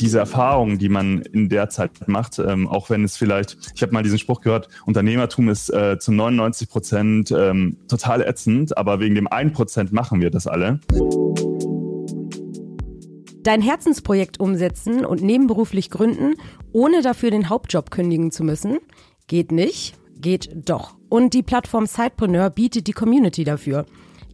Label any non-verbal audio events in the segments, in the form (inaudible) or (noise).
diese Erfahrungen, die man in der Zeit macht, ähm, auch wenn es vielleicht, ich habe mal diesen Spruch gehört, Unternehmertum ist äh, zu 99 Prozent ähm, total ätzend, aber wegen dem 1 Prozent machen wir das alle. Dein Herzensprojekt umsetzen und nebenberuflich gründen, ohne dafür den Hauptjob kündigen zu müssen, geht nicht, geht doch. Und die Plattform Sidepreneur bietet die Community dafür.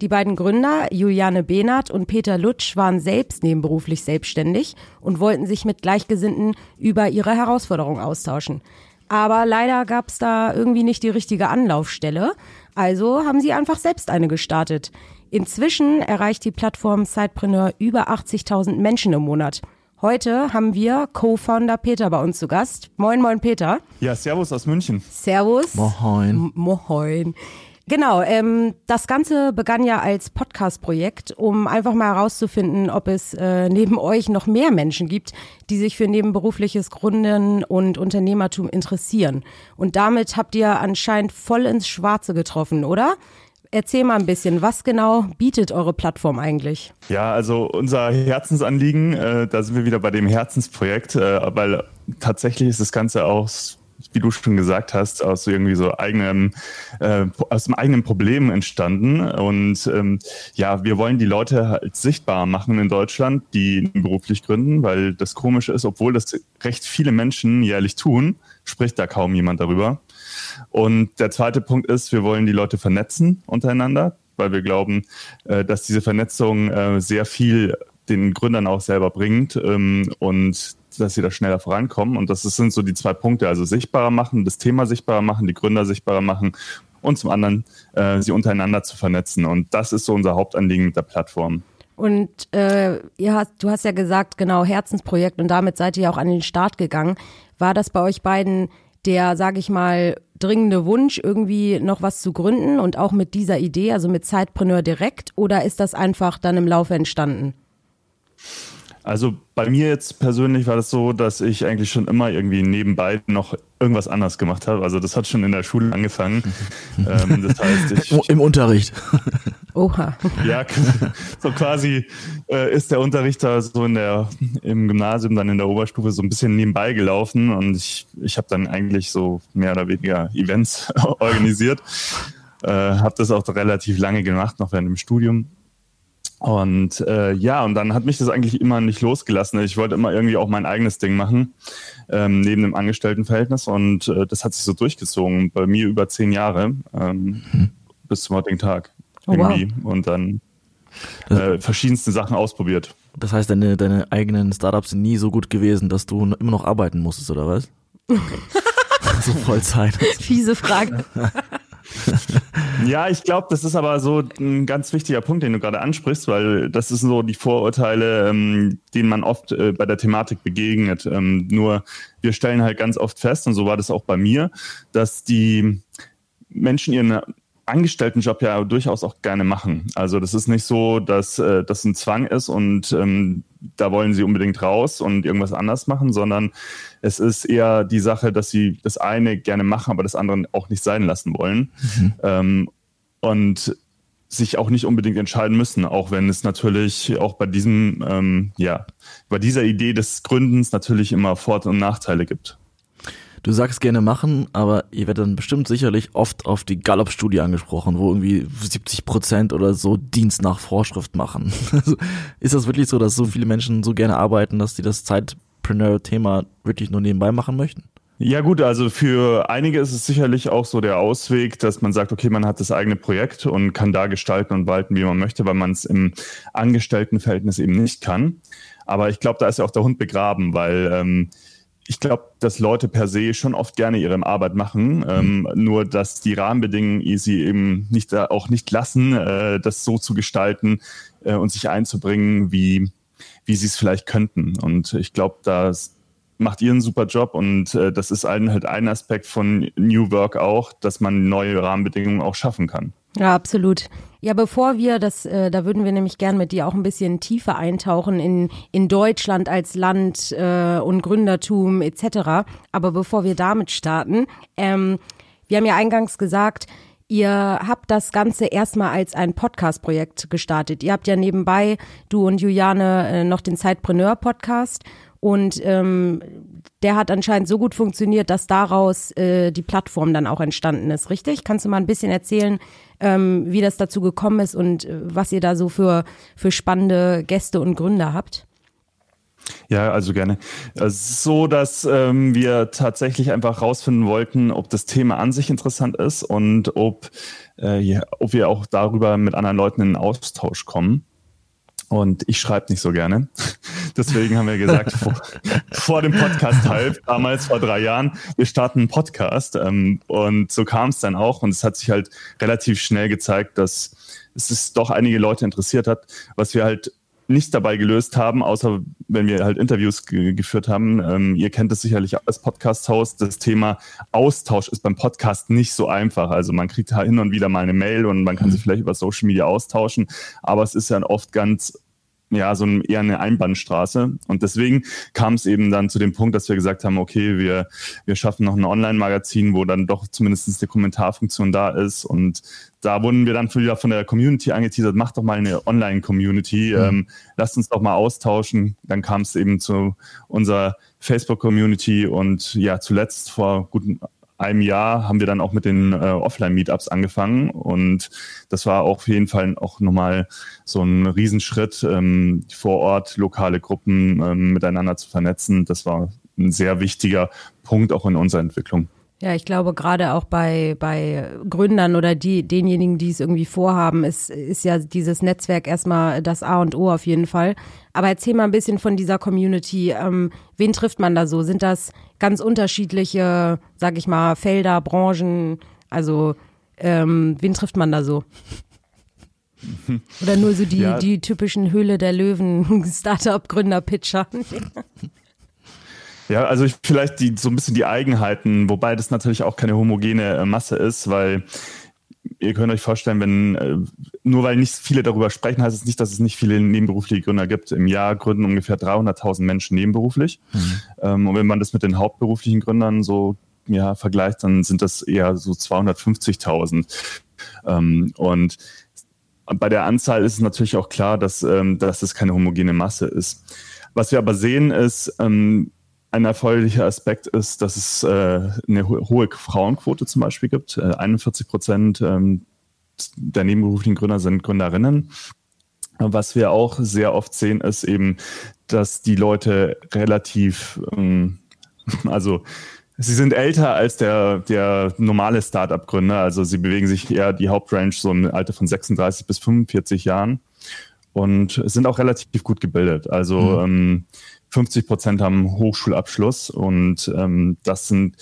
Die beiden Gründer, Juliane Behnert und Peter Lutsch, waren selbst nebenberuflich selbstständig und wollten sich mit Gleichgesinnten über ihre Herausforderungen austauschen. Aber leider gab es da irgendwie nicht die richtige Anlaufstelle, also haben sie einfach selbst eine gestartet. Inzwischen erreicht die Plattform Sidepreneur über 80.000 Menschen im Monat. Heute haben wir Co-Founder Peter bei uns zu Gast. Moin, moin, Peter. Ja, Servus aus München. Servus. Moin. Moin. Genau, ähm, das Ganze begann ja als Podcast-Projekt, um einfach mal herauszufinden, ob es äh, neben (laughs) euch noch mehr Menschen gibt, die sich für nebenberufliches Gründen und Unternehmertum interessieren. Und damit habt ihr anscheinend voll ins Schwarze getroffen, oder? Erzähl mal ein bisschen, was genau bietet eure Plattform eigentlich? Ja, also unser Herzensanliegen, äh, da sind wir wieder bei dem Herzensprojekt, äh, weil tatsächlich ist das Ganze aus wie du schon gesagt hast, aus irgendwie so eigenem, äh, aus dem eigenen Problem entstanden. Und ähm, ja, wir wollen die Leute halt sichtbar machen in Deutschland, die beruflich gründen, weil das Komische ist, obwohl das recht viele Menschen jährlich tun, spricht da kaum jemand darüber. Und der zweite Punkt ist, wir wollen die Leute vernetzen untereinander, weil wir glauben, äh, dass diese Vernetzung äh, sehr viel den Gründern auch selber bringt ähm, und dass sie da schneller vorankommen. Und das sind so die zwei Punkte, also sichtbarer machen, das Thema sichtbarer machen, die Gründer sichtbarer machen und zum anderen äh, sie untereinander zu vernetzen. Und das ist so unser Hauptanliegen mit der Plattform. Und äh, ihr hast, du hast ja gesagt, genau, Herzensprojekt und damit seid ihr auch an den Start gegangen. War das bei euch beiden der, sage ich mal, dringende Wunsch, irgendwie noch was zu gründen und auch mit dieser Idee, also mit Zeitpreneur direkt, oder ist das einfach dann im Laufe entstanden? Also bei mir jetzt persönlich war das so, dass ich eigentlich schon immer irgendwie nebenbei noch irgendwas anderes gemacht habe. Also das hat schon in der Schule angefangen. (laughs) ähm, das heißt, ich, im Unterricht. (laughs) Oha. Ja, (laughs) so quasi äh, ist der Unterrichter so in der im Gymnasium dann in der Oberstufe so ein bisschen nebenbei gelaufen und ich ich habe dann eigentlich so mehr oder weniger Events organisiert. Äh, habe das auch relativ lange gemacht, noch während dem Studium und äh, ja, und dann hat mich das eigentlich immer nicht losgelassen. Ich wollte immer irgendwie auch mein eigenes Ding machen, ähm, neben dem Angestelltenverhältnis. Und äh, das hat sich so durchgezogen, bei mir über zehn Jahre, ähm, hm. bis zum heutigen Tag. Oh, irgendwie. Wow. Und dann äh, verschiedenste Sachen ausprobiert. Das heißt, deine, deine eigenen Startups sind nie so gut gewesen, dass du immer noch arbeiten musstest, oder was? (laughs) (laughs) so Vollzeit. Fiese Frage. (laughs) ja, ich glaube, das ist aber so ein ganz wichtiger Punkt, den du gerade ansprichst, weil das ist so die Vorurteile, ähm, denen man oft äh, bei der Thematik begegnet. Ähm, nur wir stellen halt ganz oft fest, und so war das auch bei mir, dass die Menschen ihren Angestelltenjob ja durchaus auch gerne machen. Also das ist nicht so, dass äh, das ein Zwang ist und ähm, da wollen sie unbedingt raus und irgendwas anders machen, sondern es ist eher die Sache, dass sie das eine gerne machen, aber das andere auch nicht sein lassen wollen. Mhm. Ähm, und sich auch nicht unbedingt entscheiden müssen, auch wenn es natürlich auch bei diesem, ähm, ja, bei dieser Idee des Gründens natürlich immer Vor- und Nachteile gibt. Du sagst gerne machen, aber ihr werdet dann bestimmt sicherlich oft auf die Gallup-Studie angesprochen, wo irgendwie 70 Prozent oder so Dienst nach Vorschrift machen. (laughs) Also, ist das wirklich so, dass so viele Menschen so gerne arbeiten, dass sie das Zeitpreneur-Thema wirklich nur nebenbei machen möchten? Ja gut, also für einige ist es sicherlich auch so der Ausweg, dass man sagt, okay, man hat das eigene Projekt und kann da gestalten und walten, wie man möchte, weil man es im Angestelltenverhältnis eben nicht kann. Aber ich glaube, da ist ja auch der Hund begraben, weil ähm, ich glaube, dass Leute per se schon oft gerne ihre Arbeit machen, ähm, mhm. nur dass die Rahmenbedingungen sie eben nicht äh, auch nicht lassen, äh, das so zu gestalten äh, und sich einzubringen, wie wie sie es vielleicht könnten. Und ich glaube, das macht ihr einen super Job und äh, das ist ein, halt ein Aspekt von New Work auch, dass man neue Rahmenbedingungen auch schaffen kann. Ja, absolut. Ja, bevor wir das, äh, da würden wir nämlich gern mit dir auch ein bisschen tiefer eintauchen in, in Deutschland als Land äh, und Gründertum etc. Aber bevor wir damit starten, ähm, wir haben ja eingangs gesagt, Ihr habt das Ganze erstmal als ein Podcast-Projekt gestartet. Ihr habt ja nebenbei, du und Juliane, äh, noch den Zeitpreneur-Podcast Und ähm, der hat anscheinend so gut funktioniert, dass daraus äh, die Plattform dann auch entstanden ist, richtig? Kannst du mal ein bisschen erzählen, ähm, wie das dazu gekommen ist und äh, was ihr da so für, für spannende Gäste und Gründer habt? Ja, also gerne. So, dass ähm, wir tatsächlich einfach rausfinden wollten, ob das Thema an sich interessant ist und ob, äh, ja, ob wir auch darüber mit anderen Leuten in Austausch kommen. Und ich schreibe nicht so gerne. (laughs) Deswegen haben wir gesagt, vor, (laughs) vor dem Podcast halb, damals vor drei Jahren, wir starten einen Podcast. Ähm, und so kam es dann auch. Und es hat sich halt relativ schnell gezeigt, dass es doch einige Leute interessiert hat. Was wir halt nicht dabei gelöst haben, außer wenn wir halt Interviews ge geführt haben. Ähm, ihr kennt es sicherlich als Podcast-Host. Das Thema Austausch ist beim Podcast nicht so einfach. Also man kriegt hin und wieder mal eine Mail und man kann sich vielleicht über Social Media austauschen, aber es ist ja oft ganz ja, so ein, eher eine Einbahnstraße. Und deswegen kam es eben dann zu dem Punkt, dass wir gesagt haben, okay, wir, wir schaffen noch ein Online-Magazin, wo dann doch zumindest die Kommentarfunktion da ist. Und da wurden wir dann wieder von der Community angeteasert, mach doch mal eine Online-Community, mhm. ähm, lasst uns doch mal austauschen. Dann kam es eben zu unserer Facebook-Community und ja, zuletzt vor guten einem Jahr haben wir dann auch mit den äh, Offline-Meetups angefangen und das war auf jeden Fall auch nochmal so ein Riesenschritt, ähm, vor Ort lokale Gruppen ähm, miteinander zu vernetzen. Das war ein sehr wichtiger Punkt auch in unserer Entwicklung. Ja, ich glaube gerade auch bei, bei Gründern oder die, denjenigen, die es irgendwie vorhaben, ist, ist ja dieses Netzwerk erstmal das A und O auf jeden Fall. Aber erzähl mal ein bisschen von dieser Community. Ähm, wen trifft man da so? Sind das ganz unterschiedliche, sag ich mal, Felder, Branchen? Also, ähm, wen trifft man da so? (laughs) Oder nur so die, ja. die typischen Höhle der Löwen (laughs) Startup-Gründer-Pitcher? (laughs) Ja, also ich, vielleicht die, so ein bisschen die Eigenheiten, wobei das natürlich auch keine homogene äh, Masse ist, weil ihr könnt euch vorstellen, wenn äh, nur weil nicht viele darüber sprechen, heißt es nicht, dass es nicht viele nebenberufliche Gründer gibt. Im Jahr gründen ungefähr 300.000 Menschen nebenberuflich. Mhm. Ähm, und wenn man das mit den hauptberuflichen Gründern so ja, vergleicht, dann sind das eher so 250.000. Ähm, und bei der Anzahl ist es natürlich auch klar, dass, ähm, dass es keine homogene Masse ist. Was wir aber sehen, ist, ähm, ein erfreulicher Aspekt ist, dass es äh, eine ho hohe Frauenquote zum Beispiel gibt. Äh, 41 Prozent ähm, der nebenberuflichen Gründer sind Gründerinnen. Was wir auch sehr oft sehen, ist eben, dass die Leute relativ, ähm, (laughs) also sie sind älter als der, der normale Startup-Gründer. Also sie bewegen sich eher die Hauptrange so im Alter von 36 bis 45 Jahren und sind auch relativ gut gebildet. Also mhm. ähm, 50 Prozent haben Hochschulabschluss und ähm, das sind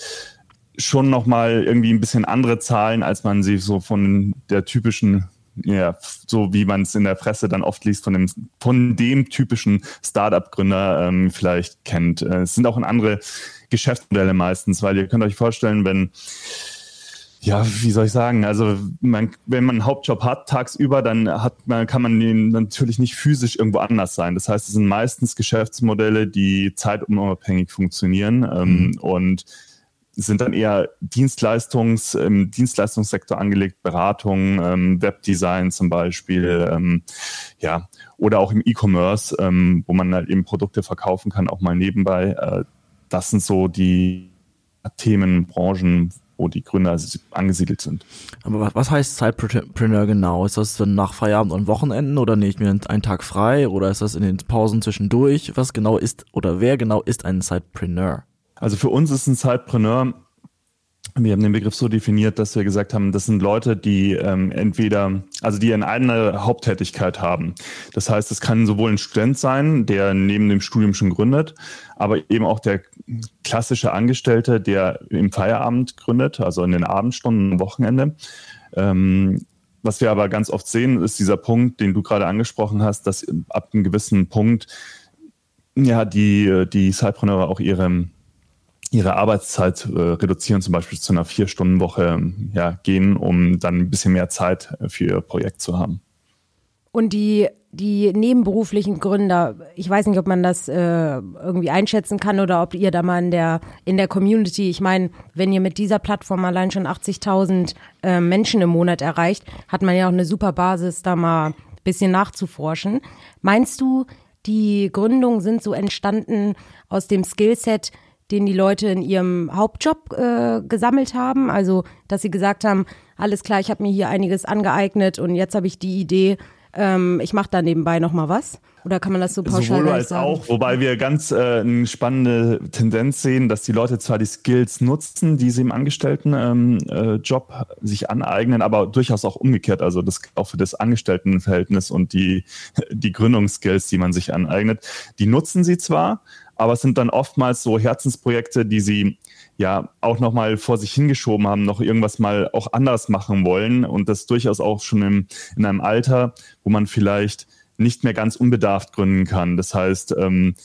schon nochmal irgendwie ein bisschen andere Zahlen, als man sie so von der typischen ja, so wie man es in der Presse dann oft liest, von dem, von dem typischen Startup-Gründer ähm, vielleicht kennt. Äh, es sind auch andere Geschäftsmodelle meistens, weil ihr könnt euch vorstellen, wenn ja, wie soll ich sagen? Also man, wenn man einen Hauptjob hat tagsüber, dann hat man, kann man natürlich nicht physisch irgendwo anders sein. Das heißt, es sind meistens Geschäftsmodelle, die zeitunabhängig funktionieren ähm, mhm. und sind dann eher Dienstleistungs, im Dienstleistungssektor angelegt, Beratung, ähm, Webdesign zum Beispiel, ähm, ja, oder auch im E-Commerce, ähm, wo man halt eben Produkte verkaufen kann, auch mal nebenbei. Äh, das sind so die Themen, Branchen, wo die Gründer angesiedelt sind. Aber was heißt Zeitpreneur genau? Ist das dann nach Feierabend und Wochenenden oder nehme ich mir einen Tag frei oder ist das in den Pausen zwischendurch? Was genau ist oder wer genau ist ein Zeitpreneur? Also für uns ist ein Zeitpreneur wir haben den Begriff so definiert, dass wir gesagt haben, das sind Leute, die ähm, entweder, also die eine Haupttätigkeit haben. Das heißt, es kann sowohl ein Student sein, der neben dem Studium schon gründet, aber eben auch der klassische Angestellte, der im Feierabend gründet, also in den Abendstunden, am Wochenende. Ähm, was wir aber ganz oft sehen, ist dieser Punkt, den du gerade angesprochen hast, dass ab einem gewissen Punkt ja die, die Cypreneure auch ihre ihre Arbeitszeit äh, reduzieren, zum Beispiel zu einer Vier-Stunden-Woche ja, gehen, um dann ein bisschen mehr Zeit für ihr Projekt zu haben. Und die, die nebenberuflichen Gründer, ich weiß nicht, ob man das äh, irgendwie einschätzen kann oder ob ihr da mal in der, in der Community, ich meine, wenn ihr mit dieser Plattform allein schon 80.000 äh, Menschen im Monat erreicht, hat man ja auch eine super Basis, da mal ein bisschen nachzuforschen. Meinst du, die Gründungen sind so entstanden aus dem Skillset, den die Leute in ihrem Hauptjob äh, gesammelt haben. Also, dass sie gesagt haben, alles klar, ich habe mir hier einiges angeeignet und jetzt habe ich die Idee, ähm, ich mache da nebenbei noch mal was. Oder kann man das so pauschal Sowohl als sagen? auch, wobei wir ganz äh, eine spannende Tendenz sehen, dass die Leute zwar die Skills nutzen, die sie im Angestelltenjob ähm, äh, sich aneignen, aber durchaus auch umgekehrt, also das auch für das Angestelltenverhältnis und die, (laughs) die Gründungsskills, die man sich aneignet, die nutzen sie zwar, aber es sind dann oftmals so Herzensprojekte, die sie ja auch nochmal vor sich hingeschoben haben, noch irgendwas mal auch anders machen wollen und das durchaus auch schon im, in einem Alter, wo man vielleicht nicht mehr ganz unbedarft gründen kann. Das heißt, ähm,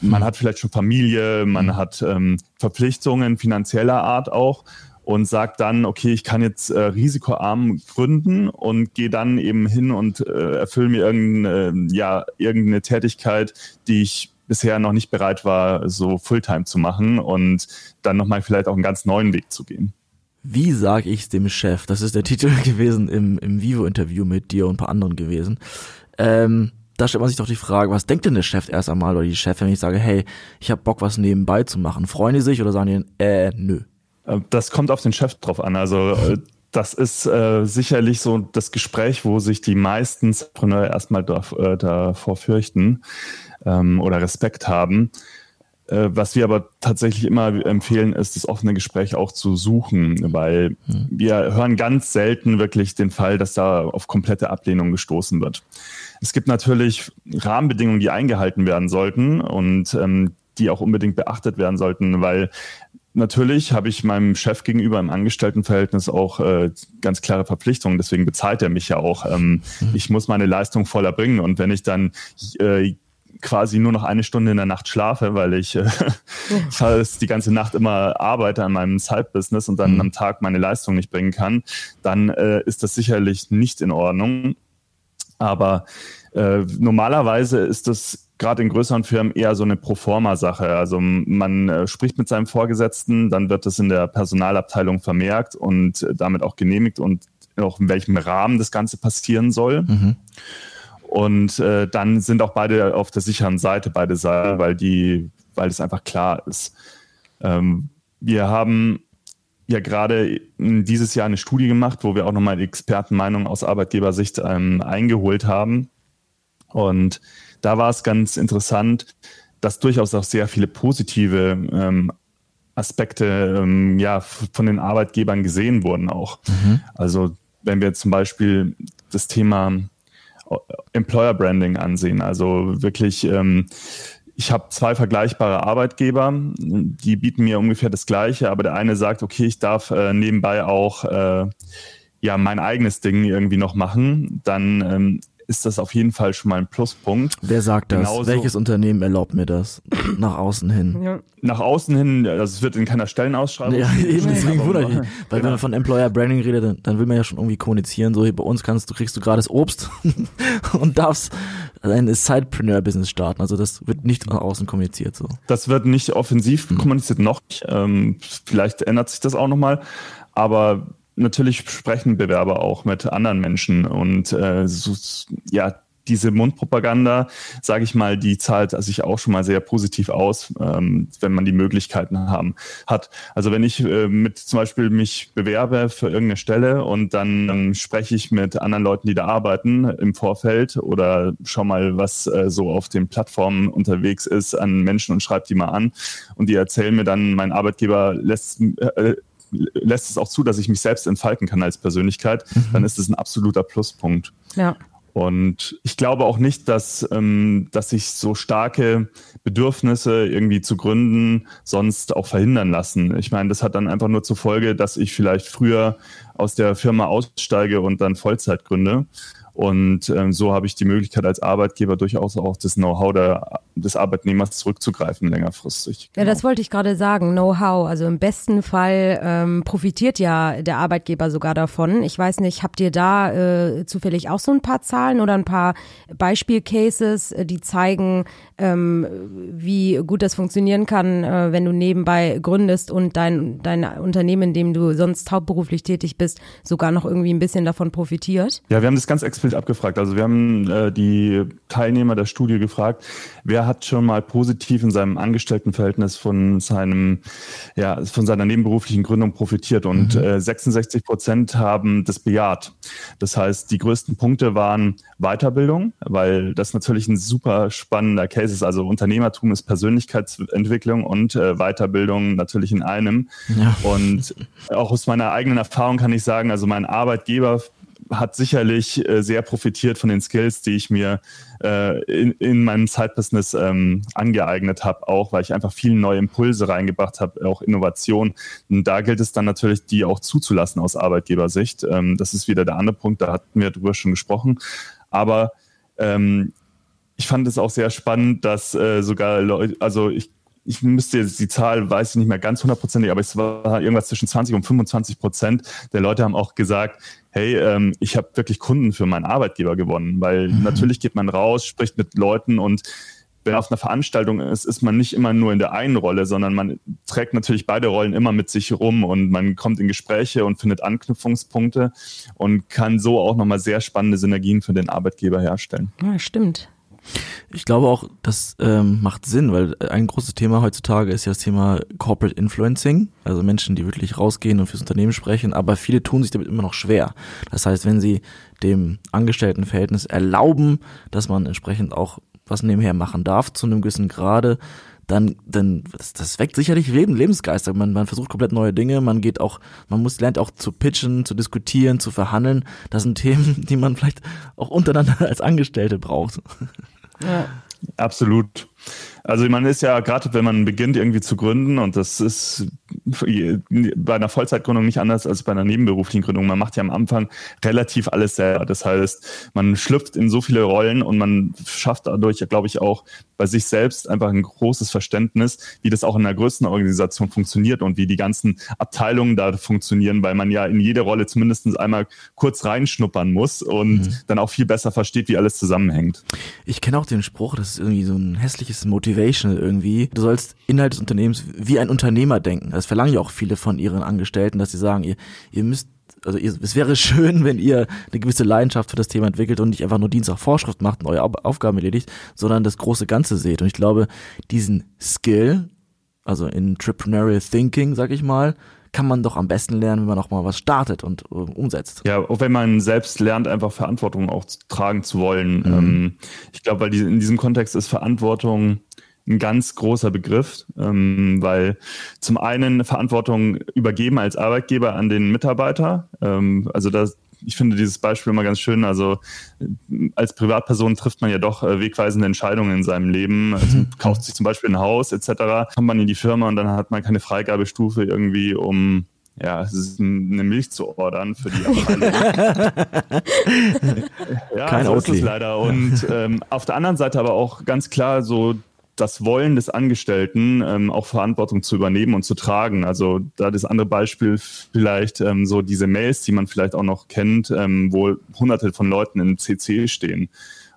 man hat vielleicht schon Familie, man mhm. hat ähm, Verpflichtungen finanzieller Art auch und sagt dann, okay, ich kann jetzt äh, risikoarm gründen und gehe dann eben hin und äh, erfülle mir irgendeine, äh, ja, irgendeine Tätigkeit, die ich bisher noch nicht bereit war, so Fulltime zu machen und dann nochmal vielleicht auch einen ganz neuen Weg zu gehen. Wie sage ich es dem Chef? Das ist der (laughs) Titel gewesen im, im Vivo-Interview mit dir und ein paar anderen gewesen. Ähm, da stellt man sich doch die Frage, was denkt denn der Chef erst einmal oder die Chefin, wenn ich sage, hey, ich habe Bock, was nebenbei zu machen? Freuen die sich oder sagen die, äh, nö? Äh, das kommt auf den Chef drauf an. Also äh, das ist äh, sicherlich so das Gespräch, wo sich die meisten Entrepreneure erstmal davor, äh, davor fürchten ähm, oder Respekt haben. Äh, was wir aber tatsächlich immer empfehlen, ist, das offene Gespräch auch zu suchen, weil mhm. wir hören ganz selten wirklich den Fall, dass da auf komplette Ablehnung gestoßen wird. Es gibt natürlich Rahmenbedingungen, die eingehalten werden sollten und ähm, die auch unbedingt beachtet werden sollten, weil natürlich habe ich meinem Chef gegenüber im Angestelltenverhältnis auch äh, ganz klare Verpflichtungen. Deswegen bezahlt er mich ja auch. Ähm, mhm. Ich muss meine Leistung voll erbringen. Und wenn ich dann äh, quasi nur noch eine Stunde in der Nacht schlafe, weil ich äh, (laughs) fast die ganze Nacht immer arbeite an meinem Side-Business und dann mhm. am Tag meine Leistung nicht bringen kann, dann äh, ist das sicherlich nicht in Ordnung. Aber äh, normalerweise ist das gerade in größeren Firmen eher so eine Proforma-Sache. Also man äh, spricht mit seinem Vorgesetzten, dann wird das in der Personalabteilung vermerkt und äh, damit auch genehmigt und auch in welchem Rahmen das Ganze passieren soll. Mhm. Und äh, dann sind auch beide auf der sicheren Seite, beide Seiten, weil die, weil es einfach klar ist. Ähm, wir haben ja gerade dieses Jahr eine Studie gemacht, wo wir auch nochmal die Expertenmeinung aus Arbeitgebersicht ähm, eingeholt haben. Und da war es ganz interessant, dass durchaus auch sehr viele positive ähm, Aspekte ähm, ja, von den Arbeitgebern gesehen wurden auch. Mhm. Also wenn wir zum Beispiel das Thema Employer Branding ansehen. Also wirklich, ähm, ich habe zwei vergleichbare Arbeitgeber, die bieten mir ungefähr das Gleiche, aber der eine sagt, okay, ich darf äh, nebenbei auch äh, ja mein eigenes Ding irgendwie noch machen. Dann ähm, ist das auf jeden Fall schon mal ein Pluspunkt. Wer sagt das? Genauso, Welches Unternehmen erlaubt mir das? Nach außen hin. Ja. Nach außen hin, also es wird in keiner Stellenausschreibung. Ja, eben, deswegen wundere ich. Weil genau. wenn man von Employer Branding redet, dann, dann, will man ja schon irgendwie kommunizieren, so hier bei uns kannst du, kriegst du gerade das Obst (laughs) und darfst ein Sidepreneur-Business starten. Also das wird nicht nach außen kommuniziert so. Das wird nicht offensiv mhm. kommuniziert, noch nicht. Ähm, vielleicht ändert sich das auch nochmal. Aber natürlich sprechen Bewerber auch mit anderen Menschen und äh, so, ja, diese Mundpropaganda, sage ich mal, die zahlt sich auch schon mal sehr positiv aus, ähm, wenn man die Möglichkeiten haben, hat. Also wenn ich äh, mit zum Beispiel mich bewerbe für irgendeine Stelle und dann ähm, spreche ich mit anderen Leuten, die da arbeiten im Vorfeld oder schau mal, was äh, so auf den Plattformen unterwegs ist an Menschen und schreibe die mal an und die erzählen mir dann, mein Arbeitgeber lässt äh, lässt es auch zu, dass ich mich selbst entfalten kann als Persönlichkeit, mhm. dann ist es ein absoluter Pluspunkt. Ja. Und ich glaube auch nicht, dass, ähm, dass sich so starke Bedürfnisse irgendwie zu gründen sonst auch verhindern lassen. Ich meine, das hat dann einfach nur zur Folge, dass ich vielleicht früher aus der Firma aussteige und dann Vollzeit gründe. Und ähm, so habe ich die Möglichkeit als Arbeitgeber durchaus auch das Know-how der des Arbeitnehmers zurückzugreifen längerfristig. Genau. Ja, das wollte ich gerade sagen. Know-how. Also im besten Fall ähm, profitiert ja der Arbeitgeber sogar davon. Ich weiß nicht, habt ihr da äh, zufällig auch so ein paar Zahlen oder ein paar Beispielcases, äh, die zeigen, ähm, wie gut das funktionieren kann, äh, wenn du nebenbei gründest und dein, dein Unternehmen, in dem du sonst hauptberuflich tätig bist, sogar noch irgendwie ein bisschen davon profitiert? Ja, wir haben das ganz explizit abgefragt. Also wir haben äh, die Teilnehmer der Studie gefragt, wer hat schon mal positiv in seinem Angestelltenverhältnis von seinem, ja, von seiner nebenberuflichen Gründung profitiert und mhm. äh, 66 Prozent haben das bejaht. Das heißt, die größten Punkte waren Weiterbildung, weil das natürlich ein super spannender Case ist. Also Unternehmertum ist Persönlichkeitsentwicklung und äh, Weiterbildung natürlich in einem. Ja. Und auch aus meiner eigenen Erfahrung kann ich sagen, also mein Arbeitgeber hat sicherlich äh, sehr profitiert von den Skills, die ich mir äh, in, in meinem Side-Business ähm, angeeignet habe, auch weil ich einfach viele neue Impulse reingebracht habe, auch Innovation. Und da gilt es dann natürlich, die auch zuzulassen aus Arbeitgebersicht. Ähm, das ist wieder der andere Punkt, da hatten wir drüber schon gesprochen. Aber ähm, ich fand es auch sehr spannend, dass äh, sogar Leute, also ich ich müsste jetzt die Zahl, weiß ich nicht mehr ganz hundertprozentig, aber es war irgendwas zwischen 20 und 25 Prozent der Leute haben auch gesagt, hey, ähm, ich habe wirklich Kunden für meinen Arbeitgeber gewonnen, weil mhm. natürlich geht man raus, spricht mit Leuten und wenn auf einer Veranstaltung ist, ist man nicht immer nur in der einen Rolle, sondern man trägt natürlich beide Rollen immer mit sich rum und man kommt in Gespräche und findet Anknüpfungspunkte und kann so auch nochmal sehr spannende Synergien für den Arbeitgeber herstellen. Ja, stimmt. Ich glaube auch, das ähm, macht Sinn, weil ein großes Thema heutzutage ist ja das Thema Corporate Influencing, also Menschen, die wirklich rausgehen und fürs Unternehmen sprechen, aber viele tun sich damit immer noch schwer. Das heißt, wenn sie dem Angestelltenverhältnis erlauben, dass man entsprechend auch was nebenher machen darf zu einem gewissen Grade, dann, dann das, das weckt sicherlich Leben, Lebensgeister. Man, man versucht komplett neue Dinge, man geht auch, man muss lernt auch zu pitchen, zu diskutieren, zu verhandeln. Das sind Themen, die man vielleicht auch untereinander als Angestellte braucht. Absolut. Also man ist ja gerade, wenn man beginnt irgendwie zu gründen und das ist bei einer Vollzeitgründung nicht anders als bei einer nebenberuflichen Gründung. Man macht ja am Anfang relativ alles selber. Das heißt, man schlüpft in so viele Rollen und man schafft dadurch, glaube ich, auch bei sich selbst einfach ein großes Verständnis, wie das auch in einer größten Organisation funktioniert und wie die ganzen Abteilungen da funktionieren, weil man ja in jede Rolle zumindest einmal kurz reinschnuppern muss und mhm. dann auch viel besser versteht, wie alles zusammenhängt. Ich kenne auch den Spruch, das ist irgendwie so ein hässliches Motivational irgendwie. Du sollst innerhalb des Unternehmens wie ein Unternehmer denken. Das verlangen ja auch viele von ihren Angestellten, dass sie sagen, ihr, ihr müsst also ihr, es wäre (laughs) schön, wenn ihr eine gewisse Leidenschaft für das Thema entwickelt und nicht einfach nur Dienst nach Vorschrift macht und eure Aufgaben erledigt, sondern das große Ganze seht. Und ich glaube, diesen Skill, also Entrepreneurial Thinking, sag ich mal, kann man doch am besten lernen, wenn man auch mal was startet und äh, umsetzt. Ja, auch wenn man selbst lernt, einfach Verantwortung auch tragen zu wollen. Mhm. Ähm, ich glaube, weil die, in diesem Kontext ist Verantwortung ein ganz großer Begriff, ähm, weil zum einen Verantwortung übergeben als Arbeitgeber an den Mitarbeiter. Ähm, also das, ich finde dieses Beispiel immer ganz schön. Also als Privatperson trifft man ja doch äh, wegweisende Entscheidungen in seinem Leben. Also, mhm. kauft sich zum Beispiel ein Haus etc. Kommt man in die Firma und dann hat man keine Freigabestufe irgendwie, um ja, es ist eine Milch zu ordern für die Abteilung. (laughs) ja, Kein so ist es leider. Und (laughs) ähm, auf der anderen Seite aber auch ganz klar so das Wollen des Angestellten, ähm, auch Verantwortung zu übernehmen und zu tragen. Also da das andere Beispiel vielleicht ähm, so diese Mails, die man vielleicht auch noch kennt, ähm, wo hunderte von Leuten im CC stehen.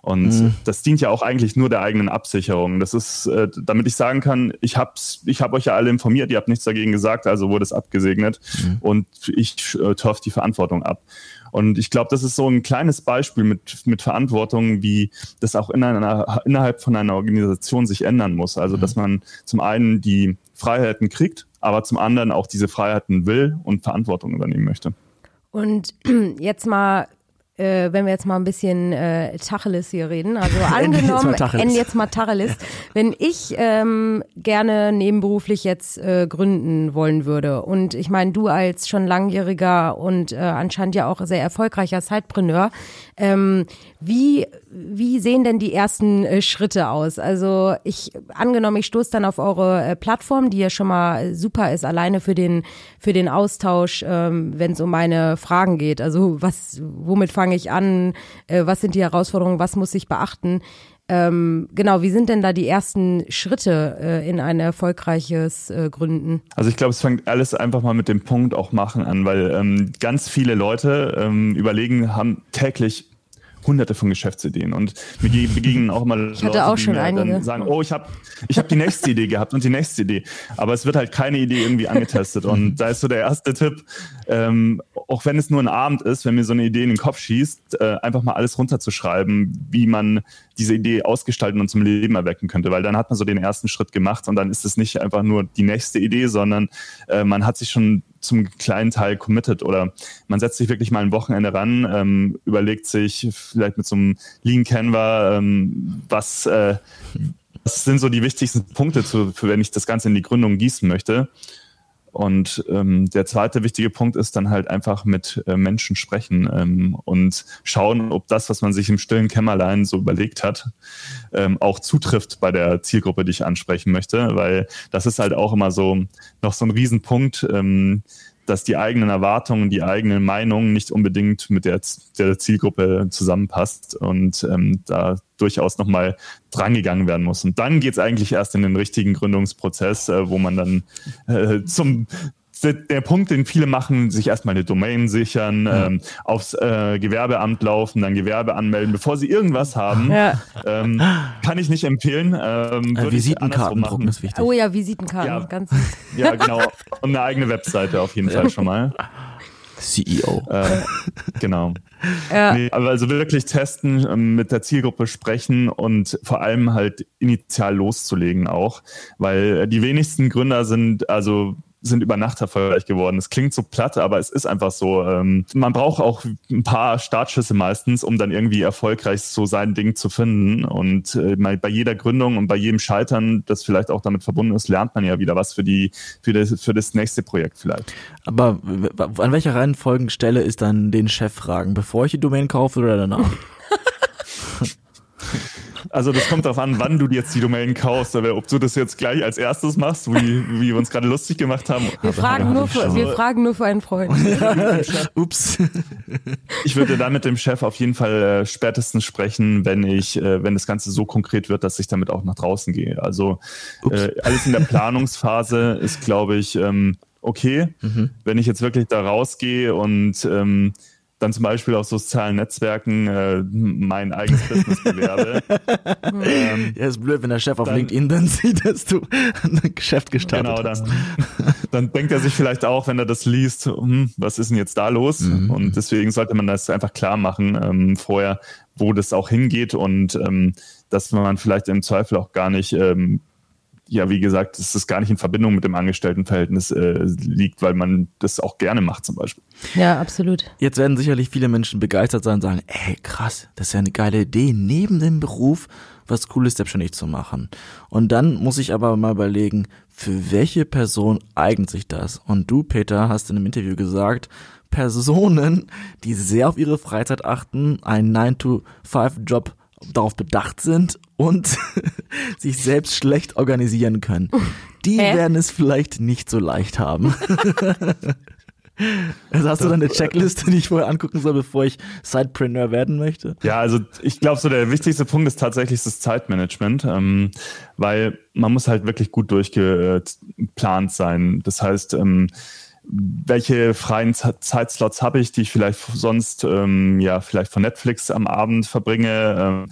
Und mhm. das dient ja auch eigentlich nur der eigenen Absicherung. Das ist, äh, damit ich sagen kann, ich hab's, ich habe euch ja alle informiert, ihr habt nichts dagegen gesagt, also wurde es abgesegnet mhm. und ich äh, turf die Verantwortung ab. Und ich glaube, das ist so ein kleines Beispiel mit, mit Verantwortung, wie das auch in einer, innerhalb von einer Organisation sich ändern muss. Also, mhm. dass man zum einen die Freiheiten kriegt, aber zum anderen auch diese Freiheiten will und Verantwortung übernehmen möchte. Und (clears throat) jetzt mal äh, wenn wir jetzt mal ein bisschen äh, Tacheles hier reden, also (laughs) angenommen, Ende jetzt mal Tacheles, wenn ich ähm, gerne nebenberuflich jetzt äh, gründen wollen würde und ich meine, du als schon langjähriger und äh, anscheinend ja auch sehr erfolgreicher Sidepreneur, ähm, wie, wie sehen denn die ersten äh, Schritte aus? Also ich, angenommen, ich stoße dann auf eure äh, Plattform, die ja schon mal super ist, alleine für den, für den Austausch, ähm, wenn es um meine Fragen geht. Also was, womit fange ich an? Äh, was sind die Herausforderungen? Was muss ich beachten? Ähm, genau, wie sind denn da die ersten Schritte äh, in ein erfolgreiches äh, Gründen? Also ich glaube, es fängt alles einfach mal mit dem Punkt auch machen an, weil ähm, ganz viele Leute ähm, überlegen, haben täglich hunderte von Geschäftsideen. Und mir begegnen auch immer Leute, hatte auch schon die dann sagen, oh, ich habe ich hab die nächste Idee gehabt und die nächste Idee, aber es wird halt keine Idee irgendwie angetestet. Und da ist so der erste Tipp, ähm, auch wenn es nur ein Abend ist, wenn mir so eine Idee in den Kopf schießt, äh, einfach mal alles runterzuschreiben, wie man diese Idee ausgestalten und zum Leben erwecken könnte, weil dann hat man so den ersten Schritt gemacht und dann ist es nicht einfach nur die nächste Idee, sondern äh, man hat sich schon zum kleinen Teil committed oder man setzt sich wirklich mal ein Wochenende ran, ähm, überlegt sich vielleicht mit so einem Lean Canva, ähm, was, äh, was sind so die wichtigsten Punkte, zu, für wenn ich das Ganze in die Gründung gießen möchte. Und ähm, der zweite wichtige Punkt ist dann halt einfach mit äh, Menschen sprechen ähm, und schauen, ob das, was man sich im stillen Kämmerlein so überlegt hat, ähm, auch zutrifft bei der Zielgruppe, die ich ansprechen möchte, weil das ist halt auch immer so noch so ein Riesenpunkt. Ähm, dass die eigenen Erwartungen, die eigenen Meinungen nicht unbedingt mit der, der Zielgruppe zusammenpasst und ähm, da durchaus nochmal drangegangen werden muss. Und dann geht es eigentlich erst in den richtigen Gründungsprozess, äh, wo man dann äh, zum der Punkt, den viele machen, sich erstmal eine Domain sichern, ja. ähm, aufs äh, Gewerbeamt laufen, dann Gewerbe anmelden, bevor sie irgendwas haben. Ja. Ähm, kann ich nicht empfehlen. Ähm, äh, Visitenkarten drucken ist wichtig. Oh ja, Visitenkarten, ja. ganz (laughs) Ja, genau. Und eine eigene Webseite auf jeden Fall schon mal. CEO. Äh, genau. Ja. Nee, aber also wirklich testen, ähm, mit der Zielgruppe sprechen und vor allem halt initial loszulegen auch, weil die wenigsten Gründer sind, also sind über Nacht erfolgreich geworden. Es klingt so platt, aber es ist einfach so. Ähm, man braucht auch ein paar Startschüsse meistens, um dann irgendwie erfolgreich so sein Ding zu finden. Und äh, bei jeder Gründung und bei jedem Scheitern, das vielleicht auch damit verbunden ist, lernt man ja wieder was für die für das, für das nächste Projekt vielleicht. Aber an welcher Reihenfolgenstelle ist dann den Chef fragen, bevor ich die Domain kaufe oder danach? (laughs) Also das kommt darauf an, wann du dir jetzt die Domain kaufst, aber ob du das jetzt gleich als erstes machst, wie, wie wir uns gerade lustig gemacht haben. Wir, fragen nur, für, wir fragen nur für einen Freund. (laughs) Ups. Ich würde dann mit dem Chef auf jeden Fall äh, spätestens sprechen, wenn ich, äh, wenn das Ganze so konkret wird, dass ich damit auch nach draußen gehe. Also äh, alles in der Planungsphase ist, glaube ich, ähm, okay. Mhm. Wenn ich jetzt wirklich da rausgehe und ähm, dann zum Beispiel auf sozialen Netzwerken äh, mein eigenes Business bewerbe. (laughs) ähm, ja, ist blöd, wenn der Chef auf dann, LinkedIn dann (laughs) sieht, dass du ein Geschäft gestartet genau, hast. Dann, (laughs) dann denkt er sich vielleicht auch, wenn er das liest, hm, was ist denn jetzt da los? Mhm. Und deswegen sollte man das einfach klar machen ähm, vorher, wo das auch hingeht und ähm, dass man vielleicht im Zweifel auch gar nicht ähm, ja, wie gesagt, dass das gar nicht in Verbindung mit dem Angestelltenverhältnis äh, liegt, weil man das auch gerne macht zum Beispiel. Ja, absolut. Jetzt werden sicherlich viele Menschen begeistert sein und sagen, ey, krass, das ist ja eine geile Idee, neben dem Beruf was Cooles selbstständig zu machen. Und dann muss ich aber mal überlegen, für welche Person eignet sich das? Und du, Peter, hast in einem Interview gesagt, Personen, die sehr auf ihre Freizeit achten, einen 9-to-5-Job darauf bedacht sind und (laughs) sich selbst schlecht organisieren können. Die Hä? werden es vielleicht nicht so leicht haben. (laughs) Also hast du da eine Checkliste, die ich vorher angucken soll, bevor ich Sidepreneur werden möchte? Ja, also ich glaube, so der wichtigste Punkt ist tatsächlich das Zeitmanagement, ähm, weil man muss halt wirklich gut durchgeplant sein. Das heißt, ähm, welche freien Zeitslots habe ich, die ich vielleicht sonst ähm, ja vielleicht von Netflix am Abend verbringe? Ähm,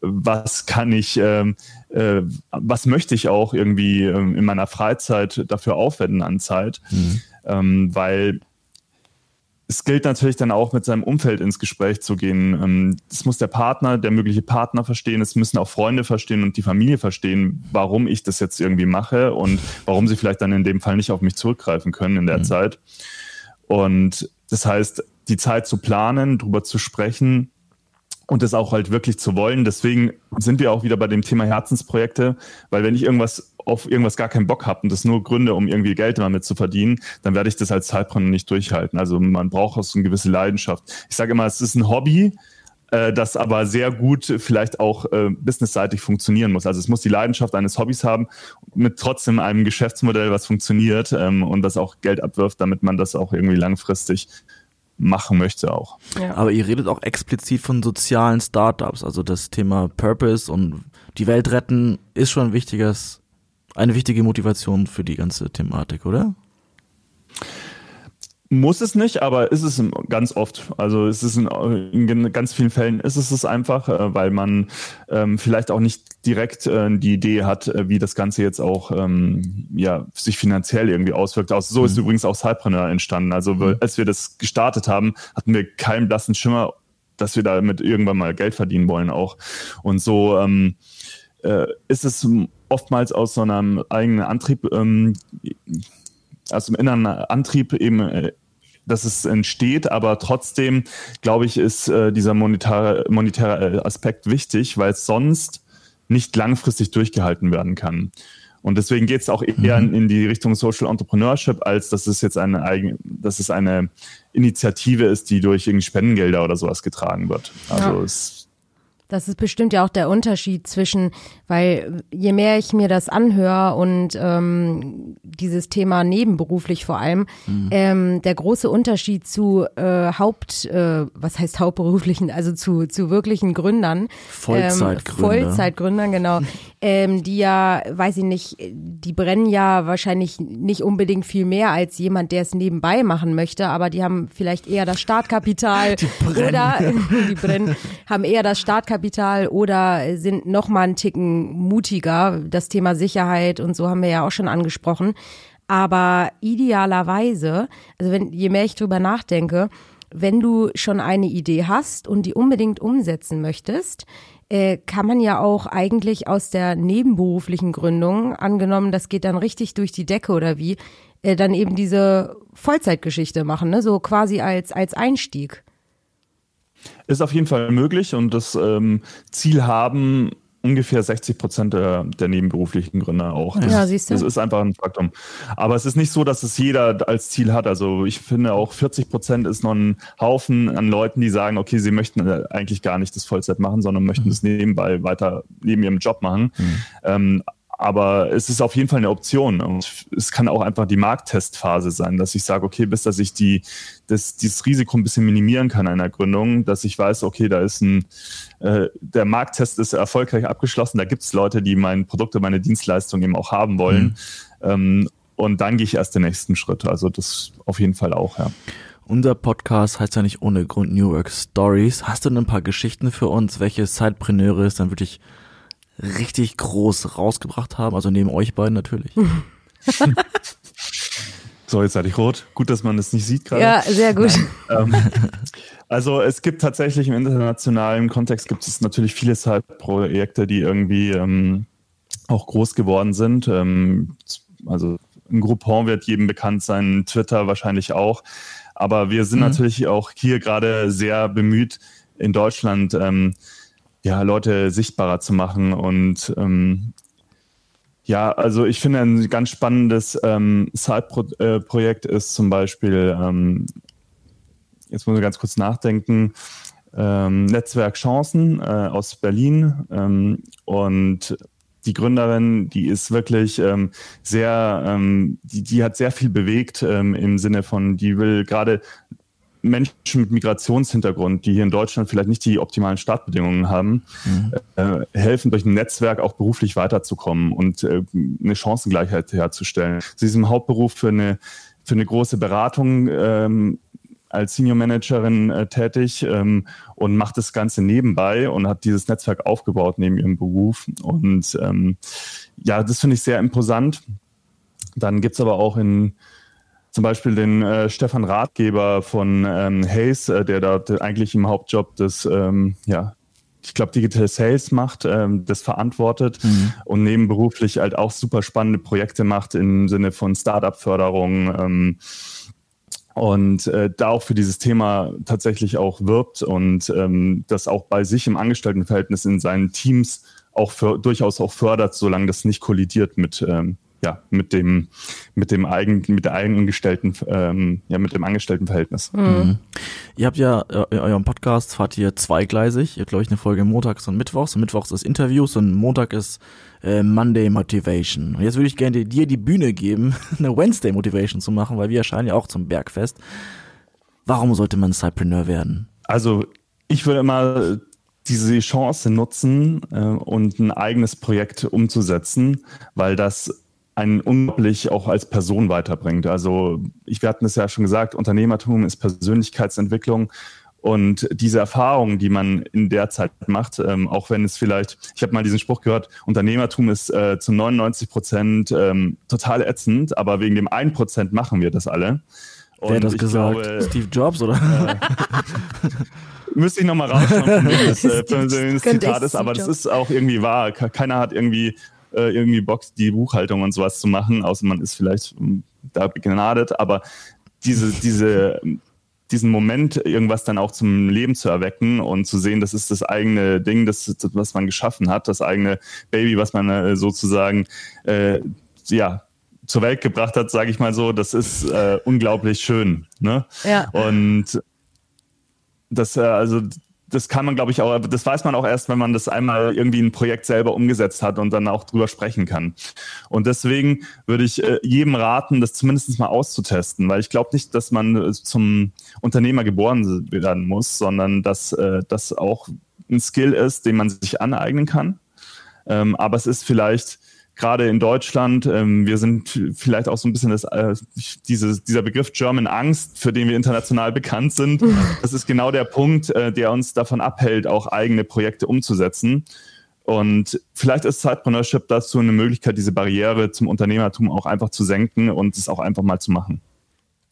was kann ich, ähm, äh, was möchte ich auch irgendwie ähm, in meiner Freizeit dafür aufwenden an Zeit? Mhm. Ähm, weil es gilt natürlich dann auch mit seinem Umfeld ins Gespräch zu gehen. Ähm, das muss der Partner, der mögliche Partner verstehen, es müssen auch Freunde verstehen und die Familie verstehen, warum ich das jetzt irgendwie mache und warum sie vielleicht dann in dem Fall nicht auf mich zurückgreifen können in der mhm. Zeit. Und das heißt, die Zeit zu planen, drüber zu sprechen, und das auch halt wirklich zu wollen. Deswegen sind wir auch wieder bei dem Thema Herzensprojekte, weil wenn ich irgendwas auf irgendwas gar keinen Bock habe und das nur Gründe, um irgendwie Geld damit zu verdienen, dann werde ich das als Zeitbrand nicht durchhalten. Also man braucht auch so eine gewisse Leidenschaft. Ich sage immer, es ist ein Hobby, äh, das aber sehr gut vielleicht auch äh, businessseitig funktionieren muss. Also es muss die Leidenschaft eines Hobbys haben, mit trotzdem einem Geschäftsmodell, was funktioniert ähm, und das auch Geld abwirft, damit man das auch irgendwie langfristig machen möchte auch. Ja. Aber ihr redet auch explizit von sozialen Startups, also das Thema Purpose und die Welt retten ist schon ein wichtiges, eine wichtige Motivation für die ganze Thematik, oder? Muss es nicht, aber ist es ganz oft. Also es ist in, in ganz vielen Fällen ist es es einfach, äh, weil man ähm, vielleicht auch nicht direkt äh, die Idee hat, äh, wie das Ganze jetzt auch ähm, ja sich finanziell irgendwie auswirkt. Auch so mhm. ist übrigens auch Cypreneur entstanden. Also mhm. als wir das gestartet haben, hatten wir keinen blassen Schimmer, dass wir damit irgendwann mal Geld verdienen wollen auch. Und so ähm, äh, ist es oftmals aus so einem eigenen Antrieb ähm, aus dem inneren Antrieb eben, äh, dass es entsteht, aber trotzdem, glaube ich, ist äh, dieser monetäre, monetäre Aspekt wichtig, weil es sonst nicht langfristig durchgehalten werden kann. Und deswegen geht es auch eher mhm. in die Richtung Social Entrepreneurship, als dass es jetzt eine eigen, dass es eine Initiative ist, die durch irgendwie Spendengelder oder sowas getragen wird. Also ja. es das ist bestimmt ja auch der Unterschied zwischen, weil je mehr ich mir das anhöre und ähm, dieses Thema nebenberuflich vor allem, mhm. ähm, der große Unterschied zu äh, Haupt, äh, was heißt hauptberuflichen, also zu, zu wirklichen Gründern. Vollzeitgründer. Ähm, Vollzeitgründern, genau. (laughs) ähm, die ja, weiß ich nicht, die brennen ja wahrscheinlich nicht unbedingt viel mehr als jemand, der es nebenbei machen möchte, aber die haben vielleicht eher das Startkapital die brennen. oder (laughs) die brennen, haben eher das Startkapital Eigenkapital oder sind noch mal einen Ticken mutiger. Das Thema Sicherheit und so haben wir ja auch schon angesprochen. Aber idealerweise, also wenn, je mehr ich drüber nachdenke, wenn du schon eine Idee hast und die unbedingt umsetzen möchtest, äh, kann man ja auch eigentlich aus der nebenberuflichen Gründung, angenommen, das geht dann richtig durch die Decke oder wie, äh, dann eben diese Vollzeitgeschichte machen, ne? so quasi als, als Einstieg. Ist auf jeden Fall möglich und das ähm, Ziel haben ungefähr 60 Prozent der, der, nebenberuflichen Gründer auch. Das, ja, siehst du. Das ist einfach ein Faktum. Aber es ist nicht so, dass es jeder als Ziel hat. Also ich finde auch 40 Prozent ist noch ein Haufen an Leuten, die sagen, okay, sie möchten äh, eigentlich gar nicht das Vollzeit machen, sondern möchten es mhm. nebenbei weiter neben ihrem Job machen. Mhm. Ähm, aber es ist auf jeden Fall eine Option und es kann auch einfach die Markttestphase sein, dass ich sage, okay, bis dass ich die, das, dieses Risiko ein bisschen minimieren kann einer Gründung, dass ich weiß, okay, da ist ein, äh, der Markttest ist erfolgreich abgeschlossen, da gibt es Leute, die mein Produkt meine Dienstleistung eben auch haben wollen. Mhm. Ähm, und dann gehe ich erst den nächsten Schritt. Also das auf jeden Fall auch, ja. Unser Podcast heißt ja nicht ohne Grund New Work Stories. Hast du denn ein paar Geschichten für uns, welche Sidepreneure es dann wirklich richtig groß rausgebracht haben, also neben euch beiden natürlich. (laughs) so, jetzt hatte ich rot. Gut, dass man das nicht sieht gerade. Ja, sehr gut. ähm, also es gibt tatsächlich im internationalen Kontext gibt es natürlich viele Side-Projekte, die irgendwie ähm, auch groß geworden sind. Ähm, also ein Groupon wird jedem bekannt sein, Twitter wahrscheinlich auch. Aber wir sind mhm. natürlich auch hier gerade sehr bemüht, in Deutschland ähm, ja, Leute sichtbarer zu machen. Und ähm, ja, also ich finde ein ganz spannendes ähm, Side-Projekt ist zum Beispiel, ähm, jetzt muss ich ganz kurz nachdenken, ähm, Netzwerk Chancen äh, aus Berlin. Ähm, und die Gründerin, die ist wirklich ähm, sehr, ähm, die, die hat sehr viel bewegt ähm, im Sinne von, die will gerade Menschen mit Migrationshintergrund, die hier in Deutschland vielleicht nicht die optimalen Startbedingungen haben, mhm. äh, helfen durch ein Netzwerk auch beruflich weiterzukommen und äh, eine Chancengleichheit herzustellen. Sie ist im Hauptberuf für eine, für eine große Beratung ähm, als Senior Managerin äh, tätig ähm, und macht das Ganze nebenbei und hat dieses Netzwerk aufgebaut neben ihrem Beruf. Und ähm, ja, das finde ich sehr imposant. Dann gibt's aber auch in zum Beispiel den äh, Stefan Ratgeber von ähm, Hayes, äh, der dort eigentlich im Hauptjob des, ähm, ja, ich glaube, Digital Sales macht, ähm, das verantwortet mhm. und nebenberuflich halt auch super spannende Projekte macht im Sinne von Startup-Förderung ähm, und äh, da auch für dieses Thema tatsächlich auch wirbt und ähm, das auch bei sich im Angestelltenverhältnis in seinen Teams auch für, durchaus auch fördert, solange das nicht kollidiert mit ähm, ja, mit dem, mit dem eigen, mit der Eigengestellten, ähm, ja, mit dem Angestelltenverhältnis. Mhm. mhm. Ihr habt ja, in eurem Podcast fahrt ihr zweigleisig. Ihr habt, glaube ich, eine Folge montags und mittwochs. Und mittwochs ist Interviews und Montag ist äh, Monday Motivation. Und jetzt würde ich gerne dir die Bühne geben, (laughs) eine Wednesday Motivation zu machen, weil wir erscheinen ja auch zum Bergfest. Warum sollte man Cypreneur werden? Also ich würde immer diese Chance nutzen äh, und ein eigenes Projekt umzusetzen, weil das einen unglaublich auch als Person weiterbringt. Also ich, wir hatten es ja schon gesagt, Unternehmertum ist Persönlichkeitsentwicklung und diese Erfahrungen, die man in der Zeit macht, ähm, auch wenn es vielleicht, ich habe mal diesen Spruch gehört, Unternehmertum ist äh, zu 99 Prozent ähm, total ätzend, aber wegen dem 1 Prozent machen wir das alle. Und Wer hat das gesagt? Glaube, Steve Jobs oder? Äh, (laughs) müsste ich nochmal rausschauen, (laughs) wie das äh, persönliches Zitat ist, aber das ist auch irgendwie wahr. Keiner hat irgendwie äh, irgendwie Bock, die Buchhaltung und sowas zu machen, außer man ist vielleicht ähm, da begnadet, aber diese, diese diesen Moment, irgendwas dann auch zum Leben zu erwecken und zu sehen, das ist das eigene Ding, das, das was man geschaffen hat, das eigene Baby, was man äh, sozusagen äh, ja zur Welt gebracht hat, sage ich mal so, das ist äh, unglaublich schön. Ne? Ja. Und das, äh, also das kann man, glaube ich, auch, das weiß man auch erst, wenn man das einmal irgendwie ein Projekt selber umgesetzt hat und dann auch drüber sprechen kann. Und deswegen würde ich äh, jedem raten, das zumindest mal auszutesten, weil ich glaube nicht, dass man äh, zum Unternehmer geboren werden muss, sondern dass äh, das auch ein Skill ist, den man sich aneignen kann. Ähm, aber es ist vielleicht gerade in Deutschland, ähm, wir sind vielleicht auch so ein bisschen das, äh, diese, dieser Begriff German Angst, für den wir international bekannt sind. (laughs) Das ist genau der Punkt, äh, der uns davon abhält, auch eigene Projekte umzusetzen. Und vielleicht ist Zeitpreneurship dazu eine Möglichkeit, diese Barriere zum Unternehmertum auch einfach zu senken und es auch einfach mal zu machen.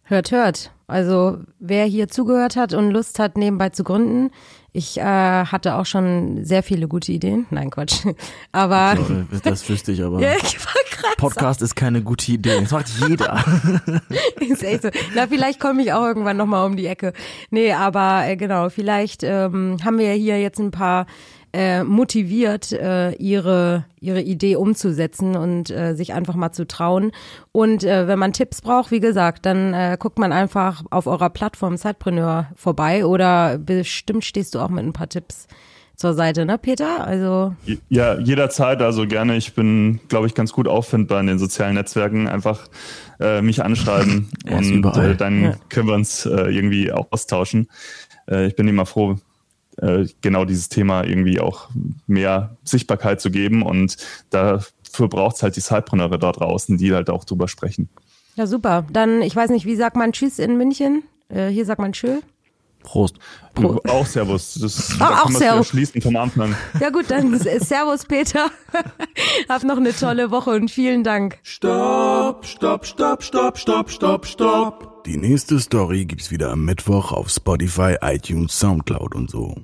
Hört, hört. Also wer hier zugehört hat und Lust hat, nebenbei zu gründen, ich äh, hatte auch schon sehr viele gute Ideen. Nein, Quatsch. (laughs) Aber. Ja, das wüsste ich aber. (laughs) ja, ich Podcast ist keine gute Idee. Das macht jeder. (laughs) ist echt so. Na, vielleicht komme ich auch irgendwann nochmal um die Ecke. Nee, aber äh, genau, vielleicht ähm, haben wir ja hier jetzt ein paar äh, motiviert, äh, ihre, ihre Idee umzusetzen und äh, sich einfach mal zu trauen. Und äh, wenn man Tipps braucht, wie gesagt, dann äh, guckt man einfach auf eurer Plattform Zeitpreneur vorbei oder bestimmt stehst du auch mit ein paar Tipps zur Seite, ne, Peter? Also ja, jederzeit, also gerne. Ich bin, glaube ich, ganz gut auffindbar in den sozialen Netzwerken. Einfach äh, mich anschreiben (laughs) und äh, dann ja. können wir uns äh, irgendwie auch austauschen. Äh, ich bin immer froh, äh, genau dieses Thema irgendwie auch mehr Sichtbarkeit zu geben. Und dafür braucht es halt die Zeitpreneure dort draußen, die halt auch drüber sprechen. Ja, super. Dann, ich weiß nicht, wie sagt man Tschüss in München? Äh, hier sagt man Tschö. Prost. Prost. Auch Servus. Das (laughs) ah, auch Servus. schließen vom Anfang. Ja gut, dann Servus Peter. (laughs) Hab noch eine tolle Woche und vielen Dank. Stopp, stopp, stopp, stopp, stopp, stopp, stopp. Die nächste Story gibt's wieder am Mittwoch auf Spotify, iTunes, Soundcloud und so.